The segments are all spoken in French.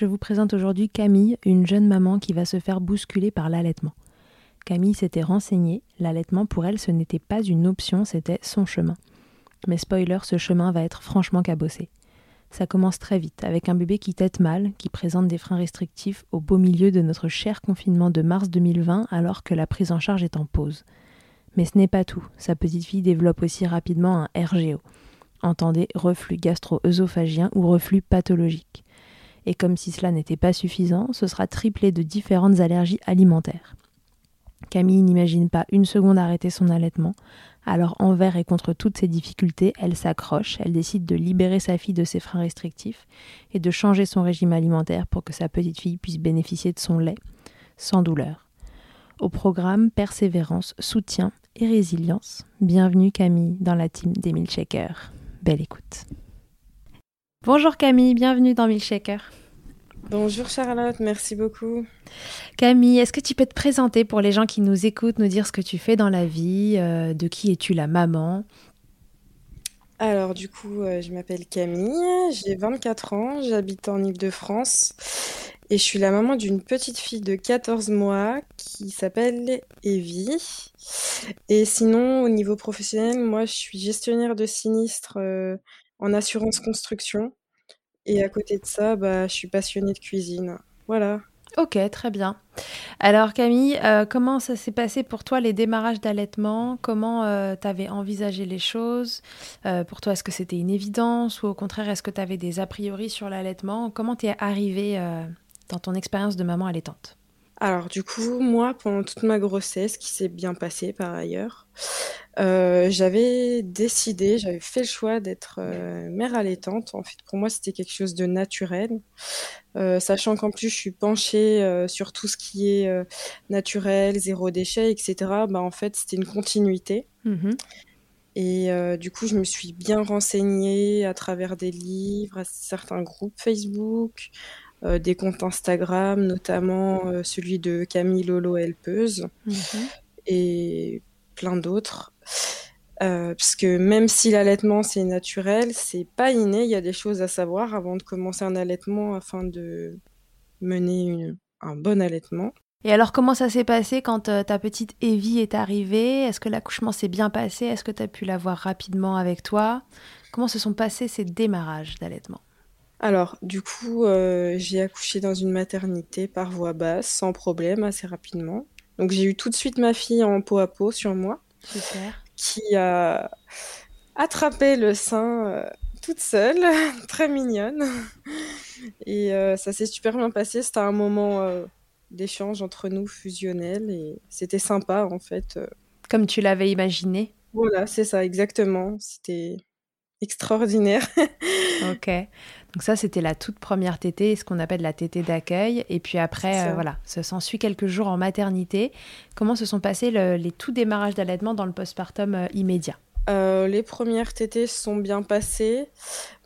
Je vous présente aujourd'hui Camille, une jeune maman qui va se faire bousculer par l'allaitement. Camille s'était renseignée, l'allaitement pour elle ce n'était pas une option, c'était son chemin. Mais spoiler, ce chemin va être franchement cabossé. Ça commence très vite, avec un bébé qui tète mal, qui présente des freins restrictifs au beau milieu de notre cher confinement de mars 2020 alors que la prise en charge est en pause. Mais ce n'est pas tout, sa petite fille développe aussi rapidement un RGO. Entendez reflux gastro-œsophagien ou reflux pathologique et comme si cela n'était pas suffisant, ce sera triplé de différentes allergies alimentaires. Camille n'imagine pas une seconde arrêter son allaitement, alors envers et contre toutes ces difficultés, elle s'accroche, elle décide de libérer sa fille de ses freins restrictifs et de changer son régime alimentaire pour que sa petite fille puisse bénéficier de son lait, sans douleur. Au programme Persévérance, Soutien et Résilience, bienvenue Camille dans la team des Milkshakers. Belle écoute. Bonjour Camille, bienvenue dans Milkshaker. Bonjour Charlotte, merci beaucoup. Camille, est-ce que tu peux te présenter pour les gens qui nous écoutent, nous dire ce que tu fais dans la vie, euh, de qui es-tu la maman? Alors du coup, euh, je m'appelle Camille, j'ai 24 ans, j'habite en Ile-de-France et je suis la maman d'une petite fille de 14 mois qui s'appelle Evie. Et sinon, au niveau professionnel, moi je suis gestionnaire de sinistres. Euh, en assurance construction. Et à côté de ça, bah, je suis passionnée de cuisine. Voilà. Ok, très bien. Alors Camille, euh, comment ça s'est passé pour toi les démarrages d'allaitement? Comment euh, tu avais envisagé les choses? Euh, Pour toi, est-ce que c'était une évidence ou au contraire, est-ce que tu avais des a priori sur l'allaitement? Comment tu es arrivée dans ton expérience de maman allaitante? Alors du coup, moi, pendant toute ma grossesse, qui s'est bien passée par ailleurs, euh, j'avais décidé, j'avais fait le choix d'être euh, mère allaitante. En fait, pour moi, c'était quelque chose de naturel, euh, sachant qu'en plus, je suis penchée sur tout ce qui est naturel, zéro déchet, etc. Bah, en fait, c'était une continuité. Mhm. Et du coup, je me suis bien renseignée à travers des livres, à certains groupes Facebook, des comptes Instagram, notamment celui de Camille Lolo Helpeuse, Mhm. et plein d'autres. Euh, parce que même si l'allaitement c'est naturel, c'est pas inné, il y a des choses à savoir avant de commencer un allaitement afin de mener une- un bon allaitement. Et alors, comment ça s'est passé quand euh, ta petite Evie est arrivée? Est-ce que l'accouchement s'est bien passé? Est-ce que tu as pu la voir rapidement avec toi? Comment se sont passés ces démarrages d'allaitement? Alors, du coup, euh, j'ai accouché dans une maternité par voie basse, sans problème, assez rapidement. Donc, j'ai eu tout de suite ma fille en peau à peau sur moi, Super. qui a attrapé le sein euh, toute seule, très mignonne. Et euh, ça s'est super bien passé. C'était un moment d'échange entre nous fusionnel et c'était sympa en fait. Comme tu l'avais imaginé Voilà, c'est ça, exactement. C'était extraordinaire. Ok. Donc ça, c'était la toute première tétée, ce qu'on appelle la tétée d'accueil. Et puis après, euh, voilà, ça s'ensuit quelques jours en maternité. Comment se sont passés le- les tout démarrages d'allaitement dans le postpartum euh, immédiat? Euh, les premières tétées se sont bien passées,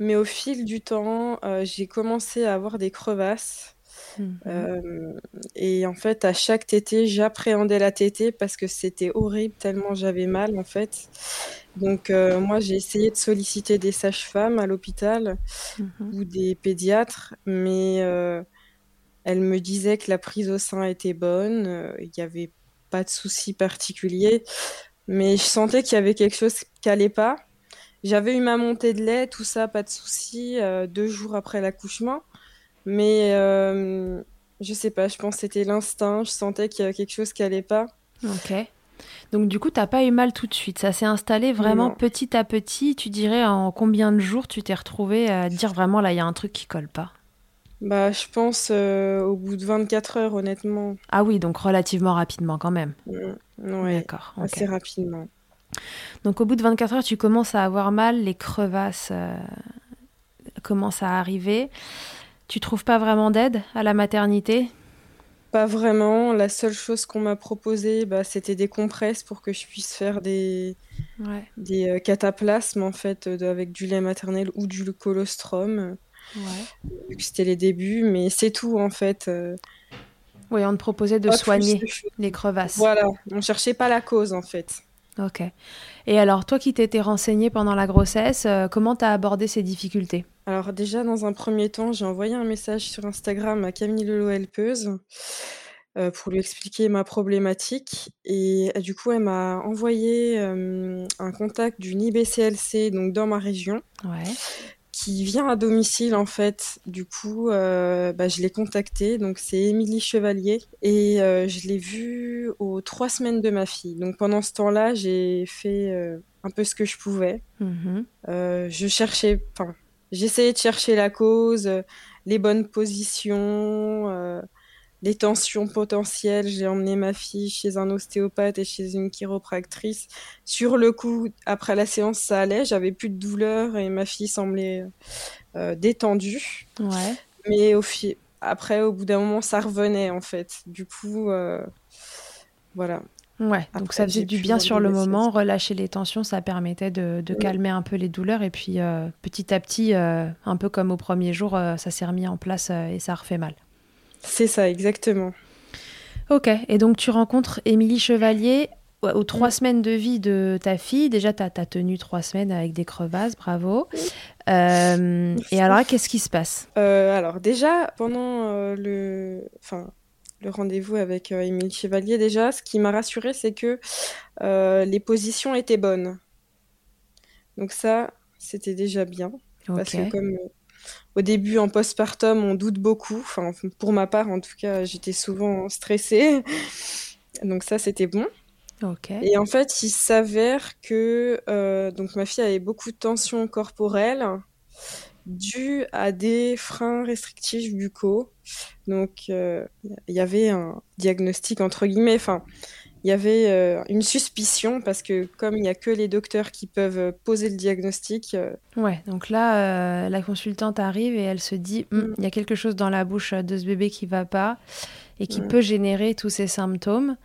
mais au fil du temps, j'ai commencé à avoir des crevasses. Mhm. Euh, et en fait, à chaque tétée, j'appréhendais la tétée parce que c'était horrible tellement j'avais mal en fait. Donc euh, moi, j'ai essayé de solliciter des sages-femmes à l'hôpital Mhm. ou des pédiatres, mais euh, elles me disaient que la prise au sein était bonne, il n'y avait pas de souci particulier, mais je sentais qu'il y avait quelque chose qui allait pas. J'avais eu ma montée de lait, tout ça, pas de souci, deux jours après l'accouchement, mais euh, je sais pas, je pense que c'était l'instinct, je sentais qu'il y avait quelque chose qui allait pas. Ok. Donc du coup, t'as pas eu mal tout de suite. Ça s'est installé vraiment Non. petit à petit. Tu dirais en combien de jours tu t'es retrouvé à dire vraiment là, il y a un truc qui colle pas? Bah, je pense euh, au bout de 24 heures, honnêtement. Ah oui, donc relativement rapidement quand même. Mm, Ouais, D'accord. assez rapidement. Donc au bout de 24 heures, tu commences à avoir mal, les crevasses euh, commencent à arriver. Tu trouves pas vraiment d'aide à la maternité? Pas vraiment. La seule chose qu'on m'a proposé, bah, c'était des compresses pour que je puisse faire des, Ouais. des euh, cataplasmes en fait euh, de- avec du lait maternel ou du colostrum, Ouais. c'était les débuts, mais c'est tout en fait. euh, Oui, on te proposait de pas soigner de les crevasses. Voilà, on cherchait pas la cause en fait. Ok. Et alors, toi qui t'étais renseignée pendant la grossesse, euh, comment t'as abordé ces difficultés? Alors déjà, dans un premier temps, j'ai envoyé un message sur Instagram à Camille Lelo Helpeuse euh, pour lui expliquer ma problématique. Et euh, du coup, elle m'a envoyé euh, un contact d'une IBCLC, donc dans ma région, Ouais. qui vient à domicile en fait. Du coup, bah, je l'ai contactée, donc c'est Émilie Chevalier, et je l'ai vue aux trois semaines de ma fille. Donc pendant ce temps-là, j'ai fait un peu ce que je pouvais. Euh, je cherchais, enfin, j'essayais de chercher la cause, euh, les bonnes positions, euh, les tensions potentielles. J'ai emmené ma fille chez un ostéopathe et chez une chiropractrice. Sur le coup, après la séance, ça allait, j'avais plus de douleur et ma fille semblait euh, détendue. Ouais. Mais au fi- après, au bout d'un moment, ça revenait en fait. Du coup, euh, voilà. Ouais, donc ça faisait du bien sur le moment, relâcher les tensions, ça permettait de, de calmer un peu les douleurs et puis euh, petit à petit, euh, un peu comme au premier jour, euh, ça s'est remis en place et ça refait mal. C'est ça, exactement. Ok, et donc tu rencontres Émilie Chevalier aux trois semaines de vie de ta fille. Déjà, tu as, tenu trois semaines avec des crevasses, bravo. Et alors qu'est-ce qui se passe? Alors déjà, pendant le, enfin, le rendez-vous avec euh, Émile Chevalier, déjà, ce qui m'a rassurée, c'est que euh, les positions étaient bonnes. Donc ça, c'était déjà bien. Parce que comme euh, au début, en postpartum, on doute beaucoup. Enfin, pour ma part, en tout cas, j'étais souvent stressée. Donc ça, c'était bon. ok. Et en fait, il s'avère que euh, donc ma fille avait beaucoup de tensions corporelles dû à des freins restrictifs buccaux. Donc, il y avait un diagnostic entre guillemets. Enfin, il y avait euh, une suspicion parce que comme il n'y a que les docteurs qui peuvent euh, poser le diagnostic. Euh, ouais, donc là, la consultante arrive et elle se dit, hum, mm. il y a quelque chose dans la bouche de ce bébé qui va pas et qui peut générer tous ces symptômes.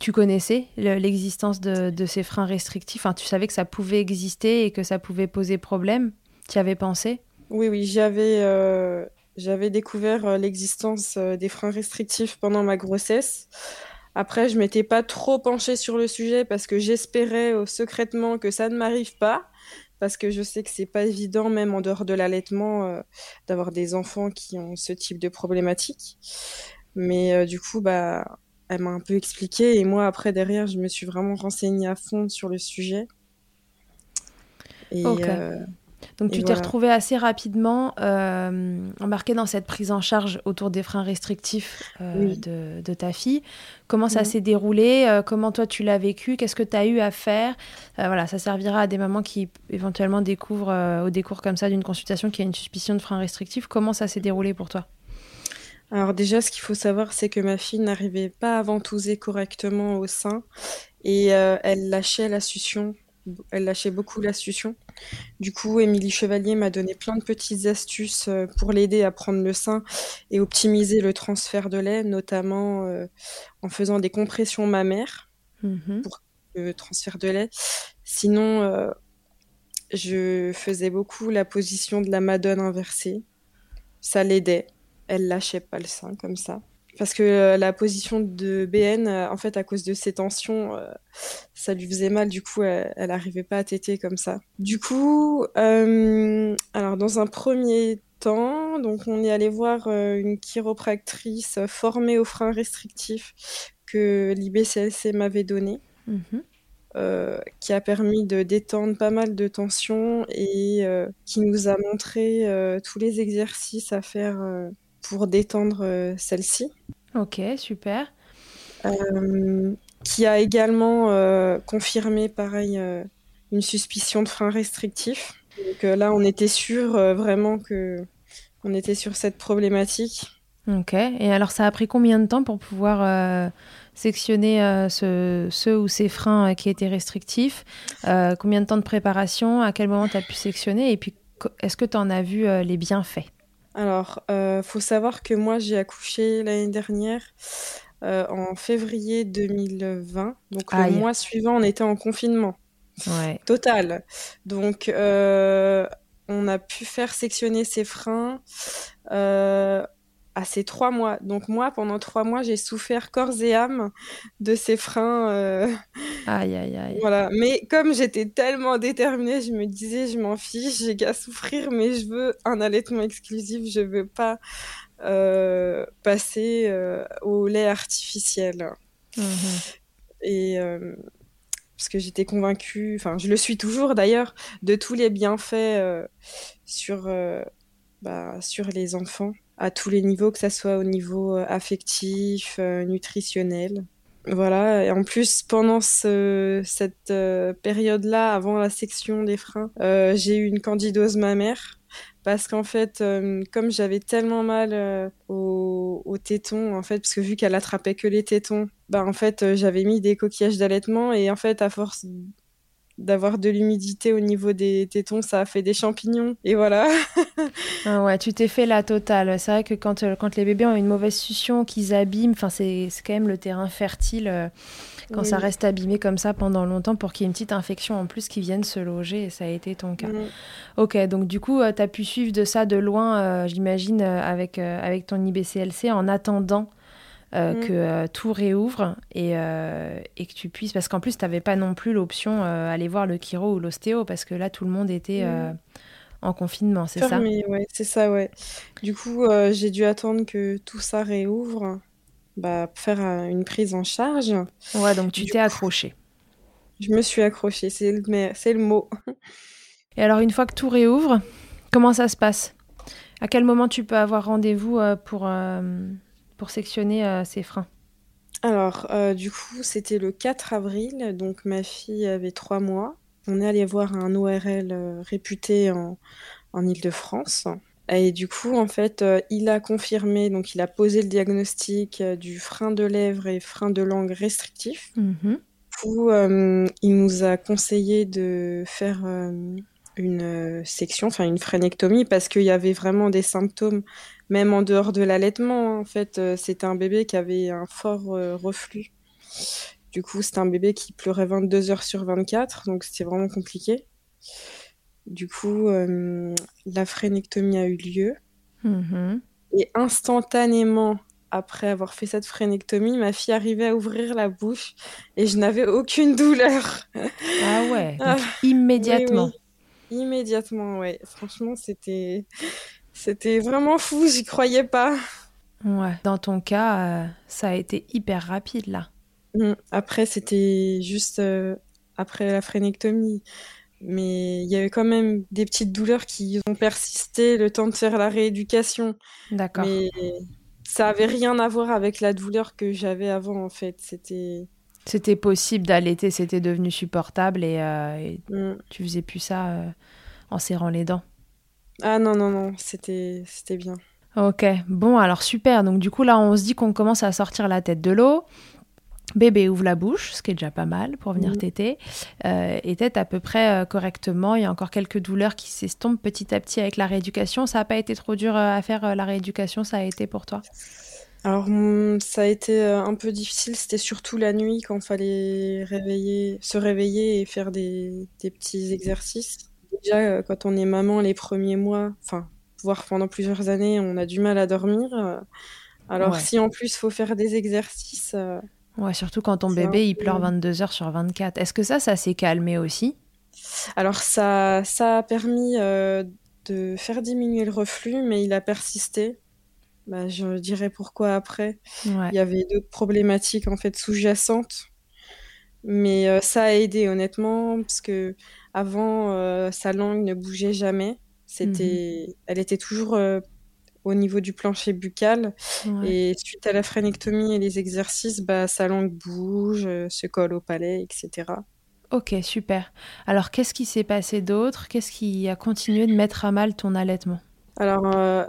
Tu connaissais l'existence de, ces freins restrictifs? Enfin, Tu savais que ça pouvait exister et que ça pouvait poser problème? Tu avais pensé? Oui, oui, j'avais j'avais découvert l'existence des freins restrictifs pendant ma grossesse. Après, je m'étais pas trop penchée sur le sujet parce que j'espérais euh, secrètement que ça ne m'arrive pas. Parce que je sais que c'est pas évident, même en dehors de l'allaitement, euh, d'avoir des enfants qui ont ce type de problématique. Mais euh, du coup, bah, elle m'a un peu expliqué. Et moi, après, derrière, je me suis vraiment renseignée à fond sur le sujet. Et, donc tu t'es retrouvée assez rapidement euh, embarquée dans cette prise en charge autour des freins restrictifs euh, de, ta fille. Comment ça s'est déroulé euh, Comment toi tu l'as vécu Qu'est-ce que tu as eu à faire? Voilà, ça servira à des mamans qui éventuellement découvrent au décours comme ça d'une consultation qui a une suspicion de frein restrictif. Comment ça s'est déroulé pour toi? Alors déjà, ce qu'il faut savoir, c'est que ma fille n'arrivait pas à ventouser correctement au sein et elle lâchait la succion elle lâchait beaucoup la succion. Du coup, Émilie Chevalier m'a donné plein de petites astuces euh, pour l'aider à prendre le sein et optimiser le transfert de lait, notamment euh, en faisant des compressions mammaires mhm. pour le transfert de lait. Sinon, euh, je faisais beaucoup la position de la madone inversée. Ça l'aidait. Elle lâchait pas le sein comme ça parce que euh, la position de BN, euh, en fait, à cause de ses tensions, euh, ça lui faisait mal. Du coup, elle n'arrivait pas à téter comme ça. Du coup, alors dans un premier temps, donc on est allé voir une chiropractrice formée aux freins restrictifs que l'IBCLC m'avait donné. Mhm. qui a permis de détendre pas mal de tensions et qui nous a montré tous les exercices à faire pour détendre euh, celle-ci. Ok, super. Euh, qui a également euh, confirmé, pareil, une suspicion de frein restrictif. Donc là, on était sûr vraiment que on était sur cette problématique. Ok. Et alors, ça a pris combien de temps pour pouvoir sectionner ce, ceux ou ces freins qui étaient restrictifs? Combien de temps de préparation? À quel moment tu as pu sectionner? Et puis, est-ce que tu en as vu les bienfaits? Alors, euh, faut savoir que moi, j'ai accouché l'année dernière euh, en février 2020. Donc, le mois suivant, on était en confinement ouais. total. Donc, euh, on a pu faire sectionner ses freins à ces trois mois. Donc moi, pendant trois mois, j'ai souffert corps et âme de ces freins. Euh, aïe, aïe, aïe. Voilà. Mais comme j'étais tellement déterminée, je me disais, je m'en fiche, j'ai qu'à souffrir, mais je veux un allaitement exclusif, je veux pas euh, passer euh, au lait artificiel. Mhm. Et parce que j'étais convaincue, enfin, je le suis toujours d'ailleurs, de tous les bienfaits sur, bah, sur les enfants à tous les niveaux, que ce soit au niveau euh, affectif, euh, nutritionnel. Voilà, et en plus, pendant ce, cette euh, période-là, avant la section des freins, j'ai eu une candidose mammaire. Parce qu'en fait, comme j'avais tellement mal aux au tétons, en fait, parce que vu qu'elle attrapait que les tétons, bah en fait, j'avais mis des coquillages d'allaitement et en fait, à force d'avoir de l'humidité au niveau des tétons, ça a fait des champignons. Et voilà. ah ouais, tu t'es fait la totale. C'est vrai que quand, euh, quand les bébés ont une mauvaise succion, qu'ils abîment, c'est quand même le terrain fertile euh, quand ça reste abîmé comme ça pendant longtemps pour qu'il y ait une petite infection en plus qui vienne se loger. Et ça a été ton cas. Ok, donc du coup, euh, tu as pu suivre de ça de loin, j'imagine, avec, avec ton IBCLC en attendant euh, mm. que euh, tout réouvre et, euh, et, que tu puisses. Parce qu'en plus, tu n'avais pas non plus l'option d'aller voir le chiro ou l'ostéo parce que là, tout le monde était mm. en confinement, c'est ça? Ouais, c'est ça, ouais. Du coup, j'ai dû attendre que tout ça réouvre bah, pour faire une prise en charge. Ouais, donc tu t'es accroché. Je me suis accrochée, c'est le, le mot. Et alors, une fois que tout réouvre, comment ça se passe? À quel moment tu peux avoir rendez-vous pour, pour sectionner euh, ces freins Alors, euh, du coup, c'était le 4 avril, donc ma fille avait trois mois. On est allé voir un ORL euh, réputé en, en Île-de-France. Et du coup, en fait, euh, il a confirmé, donc il a posé le diagnostic euh, du frein de lèvres et frein de langue restrictif. Mhm. Où euh, il nous a conseillé de faire euh, une euh, section, enfin une frénectomie, parce qu'il y avait vraiment des symptômes, même en dehors de l'allaitement. hein. En fait, euh, c'était un bébé qui avait un fort euh, reflux. Du coup, c'était un bébé qui pleurait 22 heures sur 24, donc c'était vraiment compliqué. Du coup, euh, la frénectomie a eu lieu. Mhm. Et instantanément, après avoir fait cette frénectomie, ma fille arrivait à ouvrir la bouche et je n'avais aucune douleur. Ah ouais, Ah, immédiatement. Oui, oui. Immédiatement, ouais. Franchement, c'était c'était vraiment fou, j'y croyais pas. Ouais. Dans ton cas, euh, ça a été hyper rapide là. Mm. Après, c'était juste euh, après la frénectomie. Mais il y avait quand même des petites douleurs qui ont persisté le temps de faire la rééducation. D'accord. Mais ça avait rien à voir avec la douleur que j'avais avant, en fait. C'était... C'était possible d'allaiter, c'était devenu supportable et, euh, et Mm. tu faisais plus ça euh, en serrant les dents. Ah non, non, non, c'était, c'était bien. Ok, bon alors super. Donc du coup là on se dit qu'on commence à sortir la tête de l'eau. Bébé ouvre la bouche, ce qui est déjà pas mal pour venir Mhm. téter. Euh, et tête à peu près euh, correctement. Il y a encore quelques douleurs qui s'estompent petit à petit avec la rééducation. Ça n'a pas été trop dur euh, à faire euh, la rééducation, ça a été pour toi? Alors, ça a été un peu difficile, c'était surtout la nuit quand il fallait réveiller, se réveiller et faire des, des petits exercices. Déjà, euh, quand on est maman les premiers mois, enfin, voire pendant plusieurs années, on a du mal à dormir. euh, Alors, Ouais. si en plus il faut faire des exercices, euh, Ouais, surtout quand ton un bébé il pleure 22 heures sur 24. Est-ce que ça, ça s'est calmé aussi? Alors ça, ça a permis euh, de faire diminuer le reflux, mais il a persisté. Bah, je dirais pourquoi après. Ouais. Il y avait d'autres problématiques en fait sous-jacentes, mais euh, ça a aidé honnêtement parce que avant euh, sa langue ne bougeait jamais. C'était, elle était toujours euh, au niveau du plancher buccal Ouais. et suite à la frénectomie et les exercices, bah sa langue bouge, euh, se colle au palais, etc. Ok, super. Alors qu'est-ce qui s'est passé d'autre? Qu'est-ce qui a continué de mettre à mal ton allaitement? Alors euh,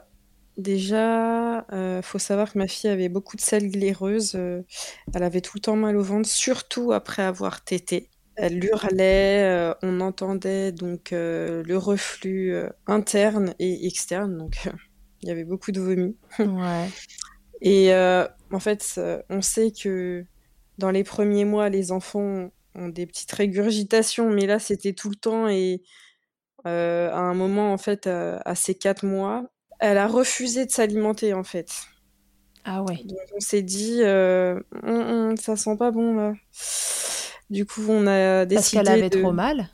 déjà, euh, faut savoir que ma fille avait beaucoup de selles glaireuses. euh, elle avait tout le temps mal au ventre, surtout après avoir tété. Elle hurlait, euh, on entendait donc euh, le reflux euh, interne et externe, donc il y avait beaucoup de vomi. Ouais. Et en fait, on sait que dans les premiers mois, les enfants ont des petites régurgitations, mais là, c'était tout le temps. Et à un moment, en fait, à ses quatre mois, elle a refusé de s'alimenter, en fait. Ah ouais. Donc, on s'est dit, ça sent pas bon, là. Du coup, on a Parce décidé qu'elle avait de... trop mal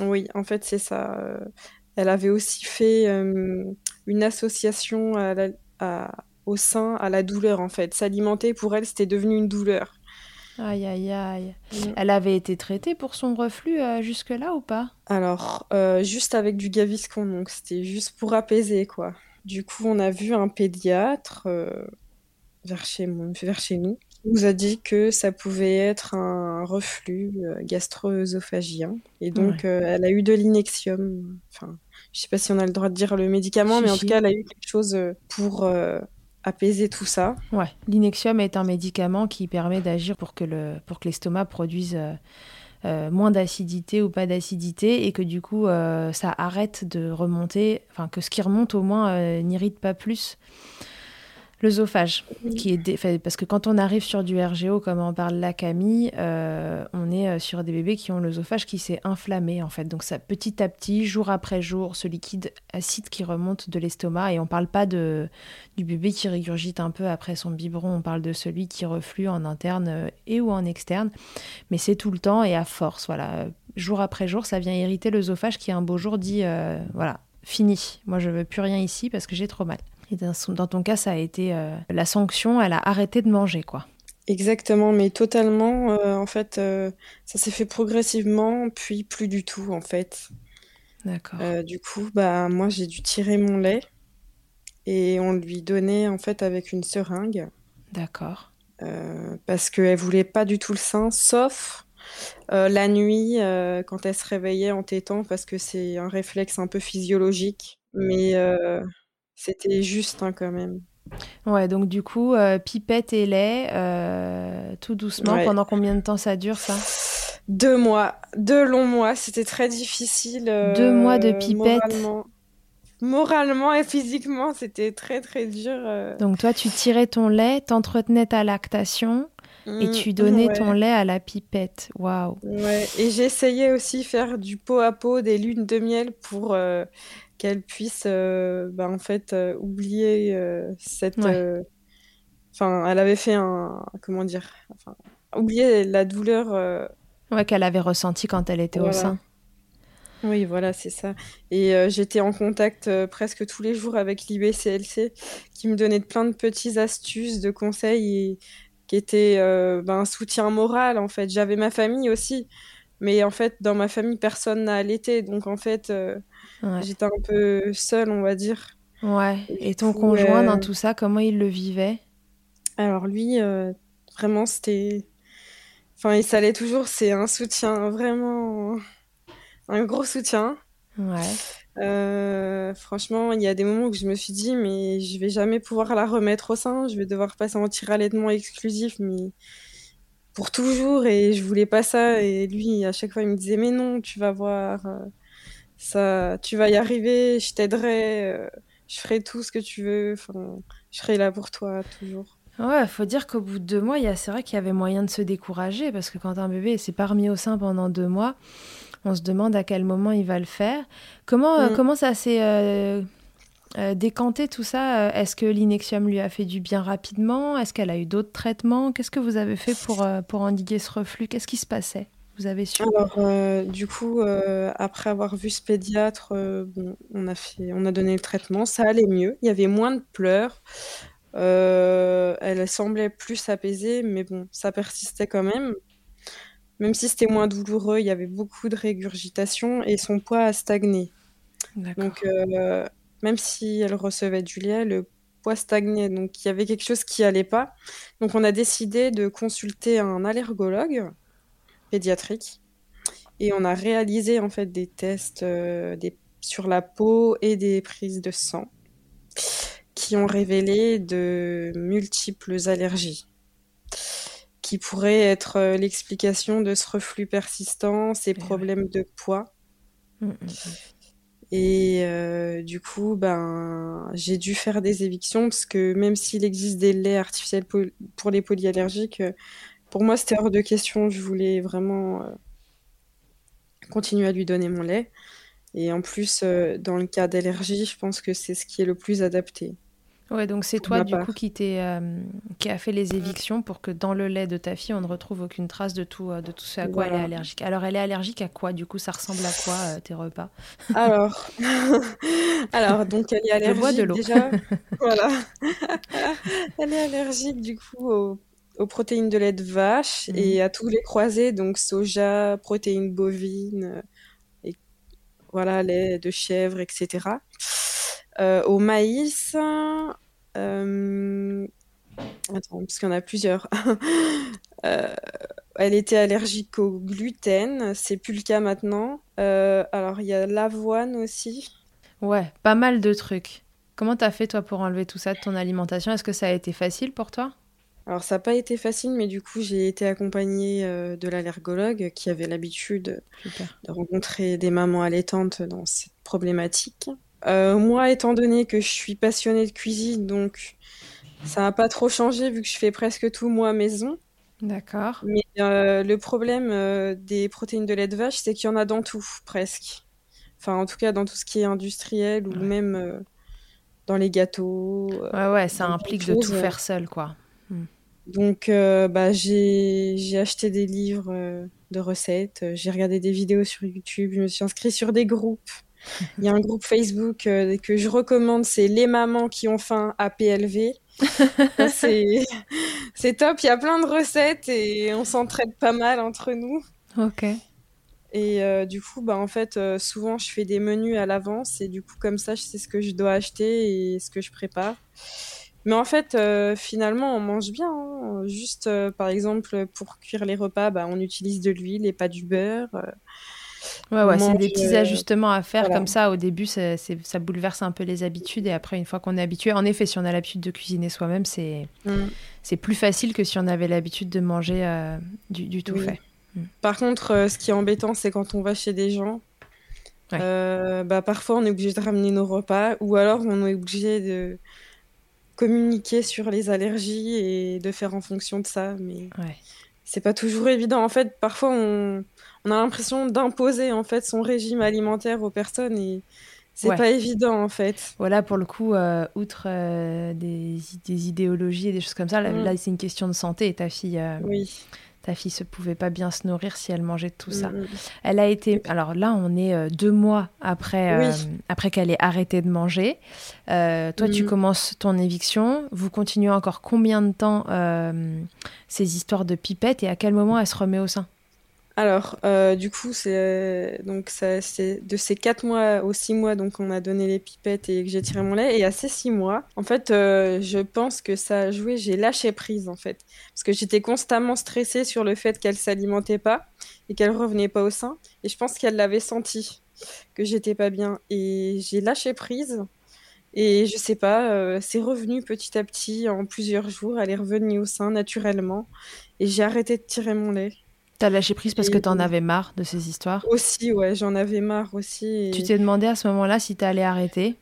Oui, en fait, c'est ça. euh, Elle avait aussi fait euh, une association à la- à- au sein à la douleur, en fait. S'alimenter, pour elle, c'était devenu une douleur. Aïe, aïe, aïe. Elle avait été traitée pour son reflux euh, jusque-là ou pas? Alors, euh, juste avec du Gaviscon, donc c'était juste pour apaiser, quoi. Du coup, on a vu un pédiatre vers chez, mon- vers chez nous. Il nous a dit que ça pouvait être un reflux euh, gastro-œsophagien. Et donc, euh, elle a eu de l'inexium. Enfin, je sais pas si on a le droit de dire le médicament, mais en tout cas, elle a eu quelque chose euh, pour euh, apaiser tout ça. Ouais. L'inexium est un médicament qui permet d'agir pour que le pour que l'estomac produise euh, moins d'acidité ou pas d'acidité et que du coup ça arrête de remonter, enfin que ce qui remonte au moins n'irrite pas plus l'œsophage. Qui est dé- Parce que quand on arrive sur du RGO, comme en parle la Camille, euh, on est euh, sur des bébés qui ont l'œsophage qui s'est inflammé en fait. Donc ça petit à petit, jour après jour, ce liquide acide qui remonte de l'estomac et on parle pas de du bébé qui régurgite un peu après son biberon, on parle de celui qui reflue en interne euh, et ou en externe, mais c'est tout le temps et à force, voilà, jour après jour, ça vient irriter l'œsophage qui un beau jour dit euh, voilà, fini, moi je veux plus rien ici parce que j'ai trop mal. Et dans, son- dans ton cas, ça a été euh, la sanction, elle a arrêté de manger quoi. Exactement, mais totalement. euh, en fait, euh, ça s'est fait progressivement, puis plus du tout, en fait. D'accord. Du coup, bah, moi, j'ai dû tirer mon lait et on lui donnait, en fait, avec une seringue. D'accord. parce qu'elle voulait pas du tout le sein, sauf la nuit quand elle se réveillait en tétant parce que c'est un réflexe un peu physiologique. Mais c'était juste hein, quand même. Ouais, donc du coup, pipette et lait, tout doucement. Ouais. Pendant combien de temps ça dure ça? Deux mois, deux longs mois, c'était très difficile. Deux mois de euh, pipette. Moralement. Moralement et physiquement, c'était très très dur. euh. Donc toi, tu tirais ton lait, t'entretenais ta lactation et Mm, tu donnais ouais. ton lait à la pipette. Waouh. Ouais, et j'essayais aussi faire du pot à pot, des lunes de miel pour euh, qu'elle puisse euh, bah, en fait euh, oublier euh, cette. Ouais. Enfin, elle avait fait un. Comment dire? Enfin, oublier la douleur. Ouais, qu'elle avait ressenti quand elle était au sein. Oui, voilà, c'est ça. Et euh, j'étais en contact euh, presque tous les jours avec l'IBCLC qui me donnait plein de petites astuces, de conseils et qui étaient euh, ben, un soutien moral en fait. J'avais ma famille aussi, mais en fait, dans ma famille, personne n'a allaité. Donc en fait, Ouais. j'étais un peu seule, on va dire. Ouais. Et Et ton coup, conjoint, euh, dans tout ça, comment il le vivait? Alors lui, euh, vraiment, c'était... Enfin, il s'allait toujours, c'est un soutien, vraiment un gros soutien. Ouais. Euh, franchement, il y a des moments où je me suis dit, mais je vais jamais pouvoir la remettre au sein, je vais devoir passer en tir-allaitement exclusif, mais pour toujours, et je voulais pas ça. Et lui, à chaque fois, il me disait, mais non, tu vas voir, ça, tu vas y arriver, je t'aiderai, euh, je ferai tout ce que tu veux, je serai là pour toi, toujours. Ouais, faut dire qu'au bout de deux mois, il y a- c'est vrai qu'il y avait moyen de se décourager parce que quand un bébé s'est pas remis au sein pendant deux mois, on se demande à quel moment il va le faire. Comment, euh, Mm. comment ça s'est euh, euh, décanté tout ça? Est-ce que l'inexium lui a fait du bien rapidement? Est-ce qu'elle a eu d'autres traitements? Qu'est-ce que vous avez fait pour, pour endiguer ce reflux? Qu'est-ce qui se passait? Vous avez su Alors, euh, du coup, euh, après avoir vu ce pédiatre, euh, bon, on a fait, on a donné le traitement, ça allait mieux. Il y avait moins de pleurs. Elle semblait plus apaisée, mais bon, ça persistait quand même. Même si c'était moins douloureux, il y avait beaucoup de régurgitation et son poids a stagné. Donc, même si elle recevait du lait, le poids stagnait. Donc, il y avait quelque chose qui allait pas. Donc, on a décidé de consulter un allergologue pédiatrique et on a réalisé en fait des tests euh, des- sur la peau et des prises de sang qui ont révélé de multiples allergies qui pourraient être euh, l'explication de ce reflux persistant, ces Eh problèmes de poids. Mm, mm. Et euh, du coup, ben, j'ai dû faire des évictions parce que même s'il existe des laits artificiels po- pour les polyallergiques, pour moi, c'était hors de question. Je voulais vraiment euh, continuer à lui donner mon lait. Et en plus, euh, dans le cas d'allergie, je pense que c'est ce qui est le plus adapté. Ouais, donc c'est toi du part. coup qui euh, qui a fait les évictions pour que dans le lait de ta fille on ne retrouve aucune trace de tout, de tout ce à quoi elle est allergique. Alors elle est allergique à quoi du coup? Ça ressemble à quoi euh, tes repas? Alors, alors donc elle est Je bois de allergique l'eau. déjà. Voilà. Elle est allergique du coup aux, aux protéines de lait de vache Mhm. et à tous les croisés, donc soja, protéines bovines, euh, et voilà, lait de chèvre, etc. Euh, au maïs, euh, attends, parce qu'il y en a plusieurs. Euh, elle était allergique au gluten, c'est plus le cas maintenant. Alors il y a l'avoine aussi. Ouais, pas mal de trucs. Comment t'as fait toi pour enlever tout ça de ton alimentation? Est-ce que ça a été facile pour toi? Alors ça n'a pas été facile, mais du coup j'ai été accompagnée euh, de l'allergologue qui avait l'habitude de rencontrer des mamans allaitantes dans cette problématique. Euh, moi, étant donné que je suis passionnée de cuisine, donc ça n'a pas trop changé vu que je fais presque tout moi maison. D'accord. Mais euh, le problème des protéines de lait de vache, c'est qu'il y en a dans tout, presque. Enfin, en tout cas, dans tout ce qui est industriel ou Ouais. même dans les gâteaux. Ouais, ouais, ça implique de tout faire seul quoi. Donc, euh, bah, j'ai acheté des livres euh, de recettes, j'ai regardé des vidéos sur YouTube, je me suis inscrite sur des groupes. Il y a un groupe Facebook euh, que je recommande, c'est Les mamans qui ont faim à PLV. C'est c'est top, il y a plein de recettes et on s'entraide pas mal entre nous. Ok. Et euh, du coup, bah, en fait, euh, souvent, je fais des menus à l'avance et du coup, comme ça, je sais ce que je dois acheter et ce que je prépare. Mais en fait, euh, finalement, on mange bien. hein. Juste, euh, par exemple, pour cuire les repas, bah, on utilise de l'huile et pas du beurre. euh. Ouais, ouais, c'est des petits ajustements à faire voilà. comme ça. Au début, c'est- ça bouleverse un peu les habitudes et après, une fois qu'on est habitué, en effet, si on a l'habitude de cuisiner soi-même, c'est Mm. plus facile que si on avait l'habitude de manger euh, du, du tout Oui. fait. Par contre, euh, ce qui est embêtant, c'est quand on va chez des gens. Ouais. euh, bah, parfois, on est obligé de ramener nos repas ou alors on est obligé de communiquer sur les allergies et de faire en fonction de ça. Mais Ouais. c'est pas toujours évident. En fait, parfois, on, on a l'impression d'imposer en fait son régime alimentaire aux personnes et c'est Ouais. pas évident en fait. Voilà, pour le coup, euh, outre euh, des, des idéologies et des choses comme ça, là, Mm. là, c'est une question de santé ta fille, euh, Oui. Ta fille se pouvait pas bien se nourrir si elle mangeait tout ça. Mm, mm. Elle a été. Alors là, on est euh, deux mois après, Oui. euh, après qu'elle ait arrêté de manger. Euh, toi, tu commences ton éviction. Vous continuez encore combien de temps ces histoires de pipettes et à quel moment elle se remet au sein? Alors, euh, du coup, c'est donc ça, c'est de ces 4 mois aux 6 mois, donc on a donné les pipettes et que j'ai tiré mon lait. Et à ces 6 mois, en fait, euh, je pense que ça a joué, j'ai lâché prise, en fait. Parce que j'étais constamment stressée sur le fait qu'elle s'alimentait pas et qu'elle revenait pas au sein. Et je pense qu'elle l'avait senti, que j'étais pas bien. Et j'ai lâché prise. Et je sais pas, euh, c'est revenu petit à petit, en plusieurs jours, elle est revenue au sein naturellement. Et j'ai arrêté de tirer mon lait. T'as lâché prise parce que t'en avais marre de ces histoires Aussi, ouais, j'en avais marre aussi. et- Tu t'es demandé à ce moment-là si t'allais arrêter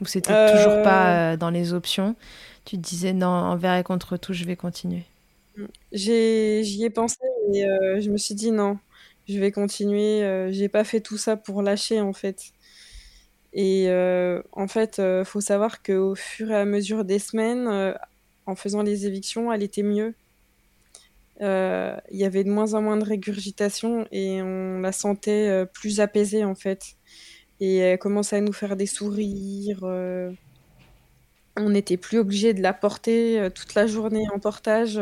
Ou c'était Euh, toujours pas euh, dans les options Tu te disais non, envers et contre tout, je vais continuer. J'ai, j'y ai pensé et euh, je me suis dit non, je vais continuer. euh, j'ai pas fait tout ça pour lâcher en fait. Et en fait, faut savoir qu'au fur et à mesure des semaines, en faisant les évictions, elle était mieux. Euh, Il y avait de moins en moins de régurgitation et on la sentait euh, plus apaisée en fait. Et elle commençait à nous faire des sourires. euh, on n'était plus obligé de la porter toute la journée en portage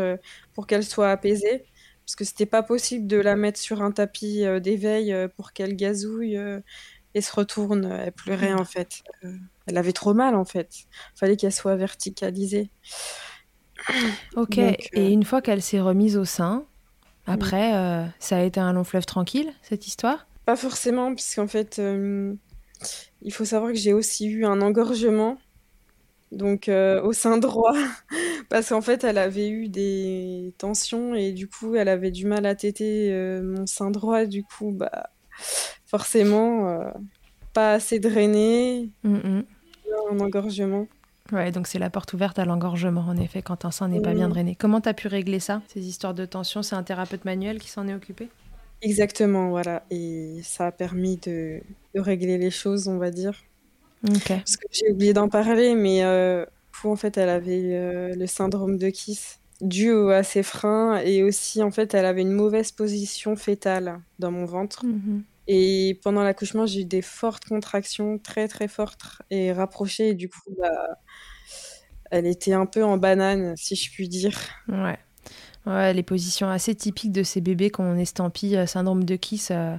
pour qu'elle soit apaisée. Parce que c'était pas possible de la mettre sur un tapis euh, d'éveil euh, pour qu'elle gazouille euh, et se retourne. Elle pleurait en fait. Elle avait trop mal en fait. Fallait qu'elle soit verticalisée. Ok, Donc, euh, et une fois qu'elle s'est remise au sein, après, euh, ça a été un long fleuve tranquille, cette histoire? Pas forcément, puisqu'en fait, euh, il faut savoir que j'ai aussi eu un engorgement, donc euh, au sein droit, parce qu'en fait, elle avait eu des tensions et du coup, elle avait du mal à téter euh, mon sein droit. Du coup, bah, forcément, euh, pas assez drainé, Mm, un engorgement. Ouais, donc c'est la porte ouverte à l'engorgement, en effet, quand un sein n'est pas bien Mm. drainé. Comment t'as pu régler ça Ces histoires de tension, c'est un thérapeute manuel qui s'en est occupé? Exactement, voilà. Et ça a permis de, de régler les choses, on va dire. Ok. Parce que j'ai oublié d'en parler, mais euh, en fait, elle avait euh, le syndrome de Kiss dû à ses freins et aussi, en fait, elle avait une mauvaise position fétale dans mon ventre. Mhm. Et pendant l'accouchement, j'ai eu des fortes contractions, très très fortes et rapprochées. Et du coup, bah, elle était un peu en banane, si je puis dire. Ouais. Ouais, les positions assez typiques de ces bébés qu'on estampille euh, syndrome de Kiss. euh,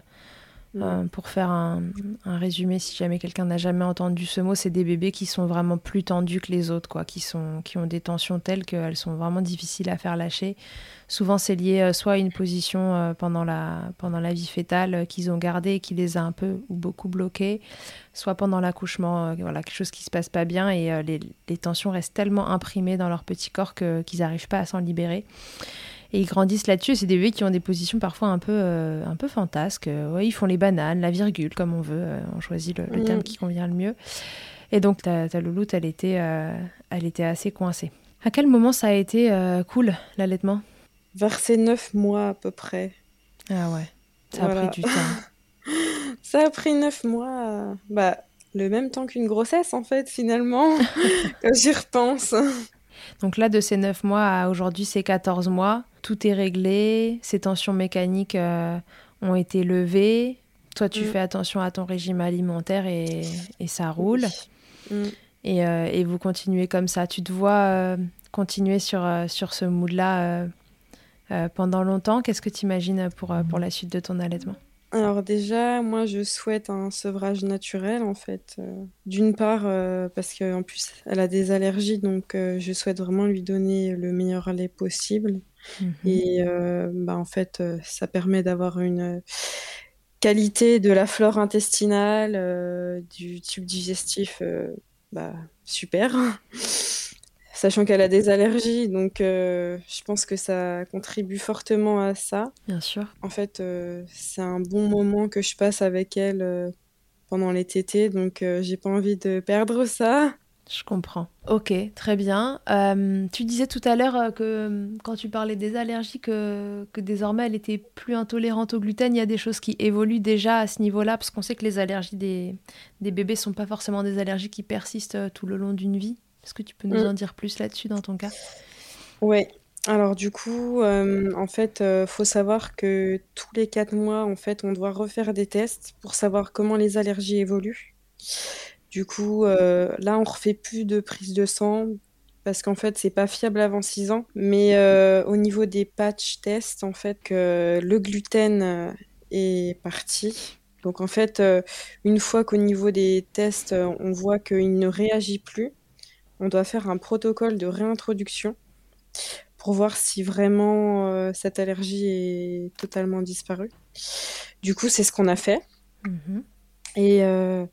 euh, pour faire un, résumé, si jamais quelqu'un n'a jamais entendu ce mot, c'est des bébés qui sont vraiment plus tendus que les autres, quoi, qui, sont, qui ont des tensions telles qu'elles sont vraiment difficiles à faire lâcher. Souvent, c'est lié euh, soit à une position euh, pendant, la, vie fétale qu'ils ont gardée et qui les a un peu ou beaucoup bloqués, soit pendant l'accouchement, voilà, quelque chose qui se passe pas bien et les, tensions restent tellement imprimées dans leur petit corps qu'ils n'arrivent pas à s'en libérer. Et ils grandissent là-dessus. C'est des bébés qui ont des positions parfois un peu, euh, un peu fantasques. Euh, ouais, ils font les bananes, la virgule, comme on veut. Euh, on choisit le, le Mm. terme qui convient le mieux. Et donc, ta, ta louloute, elle était, euh, elle était assez coincée. À quel moment ça a été cool, l'allaitement? Vers ses neuf mois à peu près. Ah ouais, ça a pris du temps. Ça a pris neuf mois. Bah, le même temps qu'une grossesse, en fait, finalement, quand j'y repense. Donc là, de ces 9 mois à aujourd'hui, c'est 14 mois. Tout est réglé. Ces tensions mécaniques euh, ont été levées. Toi, tu Mm. fais attention à ton régime alimentaire et, et ça roule. Mm. Et, euh, et vous continuez comme ça. Tu te vois euh, continuer sur, sur ce mood-là pendant longtemps. Qu'est-ce que tu imagines pour, pour la suite de ton allaitement? Alors déjà, moi, je souhaite un sevrage naturel, en fait. Euh, d'une part, euh, parce qu'en plus, elle a des allergies, donc euh, je souhaite vraiment lui donner le meilleur lait possible. Mhm. Et bah, en fait, ça permet d'avoir une qualité de la flore intestinale, du tube digestif, bah, super. Sachant qu'elle a des allergies, donc euh, je pense que ça contribue fortement à ça. Bien sûr. En fait, euh, c'est un bon moment que je passe avec elle euh, pendant les tétés, donc j'ai pas envie de perdre ça. Je comprends. Ok, très bien. tu disais tout à l'heure que quand tu parlais des allergies, que, que, désormais elle était plus intolérante au gluten. Il y a des choses qui évoluent déjà à ce niveau-là, parce qu'on sait que les allergies des, des bébés sont pas forcément des allergies qui persistent tout le long d'une vie. Est-ce que tu peux nous mm. en dire plus là-dessus dans ton cas? Oui. Alors du coup, euh, en fait, euh, faut savoir que tous les quatre mois, en fait, on doit refaire des tests pour savoir comment les allergies évoluent. Du coup, euh, là, on refait plus de prise de sang parce qu'en fait, c'est pas fiable avant 6 ans. Mais au niveau des patch tests, en fait, que le gluten est parti. Donc en fait, une fois qu'au niveau des tests, on voit qu'il ne réagit plus, on doit faire un protocole de réintroduction pour voir si vraiment euh, cette allergie est totalement disparue. Du coup, c'est ce qu'on a fait. Mhm. Et euh,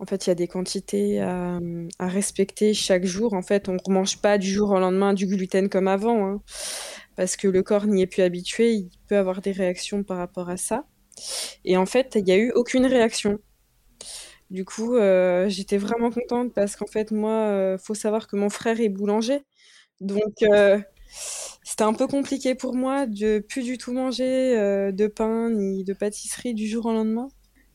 en fait, il y a des quantités à, respecter chaque jour. En fait, on ne mange pas du jour au lendemain du gluten comme avant, hein, parce que le corps n'y est plus habitué. Il peut avoir des réactions par rapport à ça. Et en fait, il n'y a eu aucune réaction. Du coup, euh, j'étais vraiment contente parce qu'en fait, moi, euh, faut savoir que mon frère est boulanger. Donc, euh, c'était un peu compliqué pour moi de plus du tout manger de pain ni de pâtisserie du jour au lendemain.